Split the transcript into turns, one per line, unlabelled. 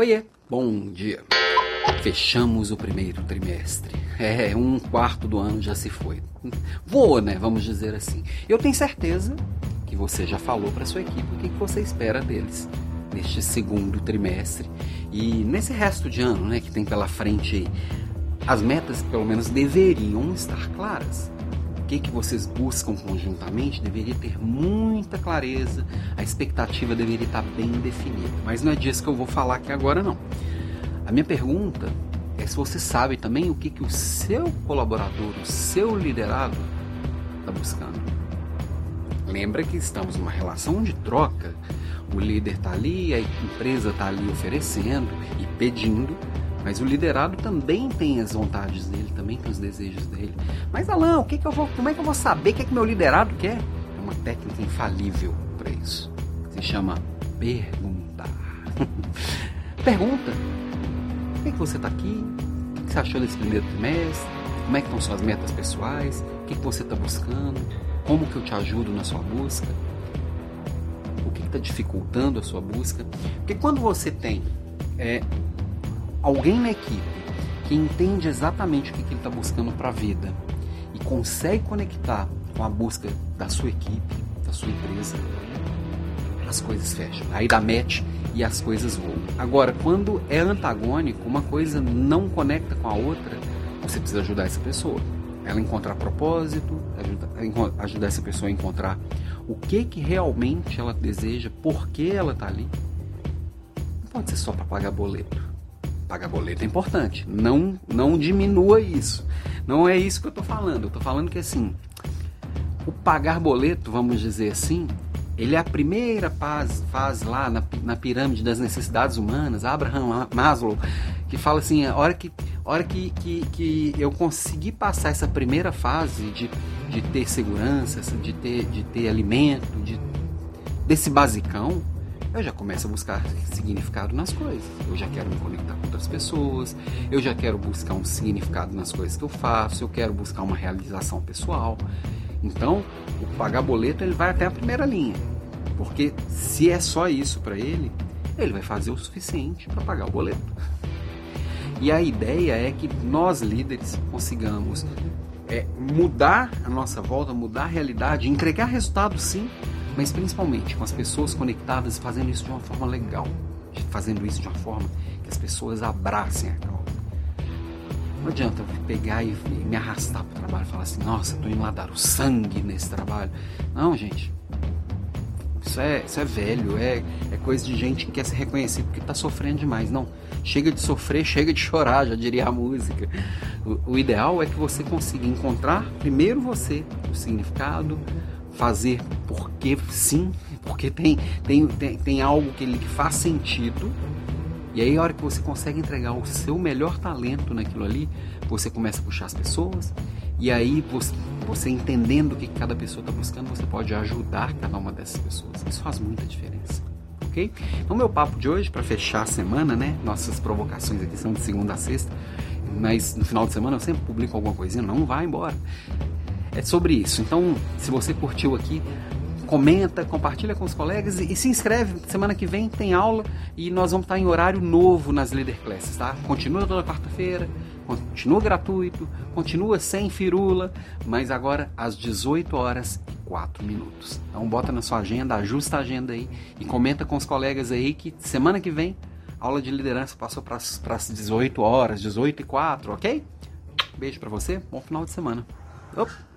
Oiê, bom dia. Fechamos o primeiro trimestre. É, um quarto do ano já se foi. Voa, né? Vamos dizer assim. Eu tenho certeza que você já falou para sua equipe o que você espera deles neste segundo trimestre e nesse resto de ano, né, que tem pela frente As metas, pelo menos, deveriam estar claras que, que vocês buscam conjuntamente deveria ter muita clareza, a expectativa deveria estar bem definida. Mas não é disso que eu vou falar aqui agora não. A minha pergunta é se você sabe também o que, que o seu colaborador, o seu liderado está buscando. Lembra que estamos numa relação de troca. O líder está ali, a empresa está ali oferecendo e pedindo mas o liderado também tem as vontades dele, também tem os desejos dele. Mas Alain, o que, que eu vou, como é que eu vou saber o que, é que meu liderado quer? É uma técnica infalível para isso. Se chama perguntar. Pergunta. Por que, que você está aqui? O que, você achou desse primeiro trimestre? Como é que estão suas metas pessoais? O que, que você está buscando? Como que eu te ajudo na sua busca? O que está dificultando a sua busca? Porque quando você tem é, alguém na equipe que entende exatamente o que, ele está buscando para a vida e consegue conectar com a busca da sua equipe, da sua empresa, as coisas fecham. Aí dá match e as coisas voam. Agora, quando é antagônico, uma coisa não conecta com a outra, você precisa ajudar essa pessoa. Ela encontrar propósito, ajudar, ajudar essa pessoa a encontrar o que que realmente ela deseja, por que ela está ali. Não pode ser só para pagar boleto pagar boleto é importante. Não, não diminua isso. Não é isso que eu estou falando. Eu estou falando que assim, o pagar boleto, vamos dizer assim, ele é a primeira fase, fase lá na, na pirâmide das necessidades humanas, Abraham Maslow, que fala assim, a hora que, a hora que, que, que eu conseguir passar essa primeira fase de, de ter segurança, de ter, de ter alimento, de, desse basicão, eu já começo a buscar significado nas coisas. Eu já quero me conectar com outras pessoas, eu já quero buscar um significado nas coisas que eu faço, eu quero buscar uma realização pessoal. Então, o pagar boleto ele vai até a primeira linha. Porque se é só isso para ele, ele vai fazer o suficiente para pagar o boleto. E a ideia é que nós líderes consigamos é, mudar a nossa volta, mudar a realidade, entregar resultado sim, mas principalmente com as pessoas conectadas fazendo isso de uma forma legal, fazendo isso de uma forma que as pessoas abracem a causa. Não adianta eu pegar e me arrastar para o trabalho e falar assim, nossa, estou indo lá dar o sangue nesse trabalho. Não, gente. Isso é, isso é velho, é, é coisa de gente que quer ser reconhecido porque está sofrendo demais. Não, chega de sofrer, chega de chorar, já diria a música. O, o ideal é que você consiga encontrar primeiro você, o significado, fazer porque sim, porque tem, tem, tem, tem algo que, ele, que faz sentido. E aí, a hora que você consegue entregar o seu melhor talento naquilo ali, você começa a puxar as pessoas. E aí, você, você entendendo o que cada pessoa está buscando, você pode ajudar cada uma dessas pessoas. Isso faz muita diferença. Ok? Então, meu papo de hoje, para fechar a semana, né? Nossas provocações aqui são de segunda a sexta. Mas no final de semana eu sempre publico alguma coisinha. Não vai embora é sobre isso. Então, se você curtiu aqui, comenta, compartilha com os colegas e, e, se inscreve. Semana que vem tem aula e nós vamos estar em horário novo nas Leader Classes, tá? Continua toda quarta-feira, continua gratuito, continua sem firula, mas agora às 18 horas e 4 minutos. Então bota na sua agenda, ajusta a agenda aí e comenta com os colegas aí que semana que vem aula de liderança passou para as 18 horas, 18 e 4, ok? Beijo para você, bom final de semana. Opa.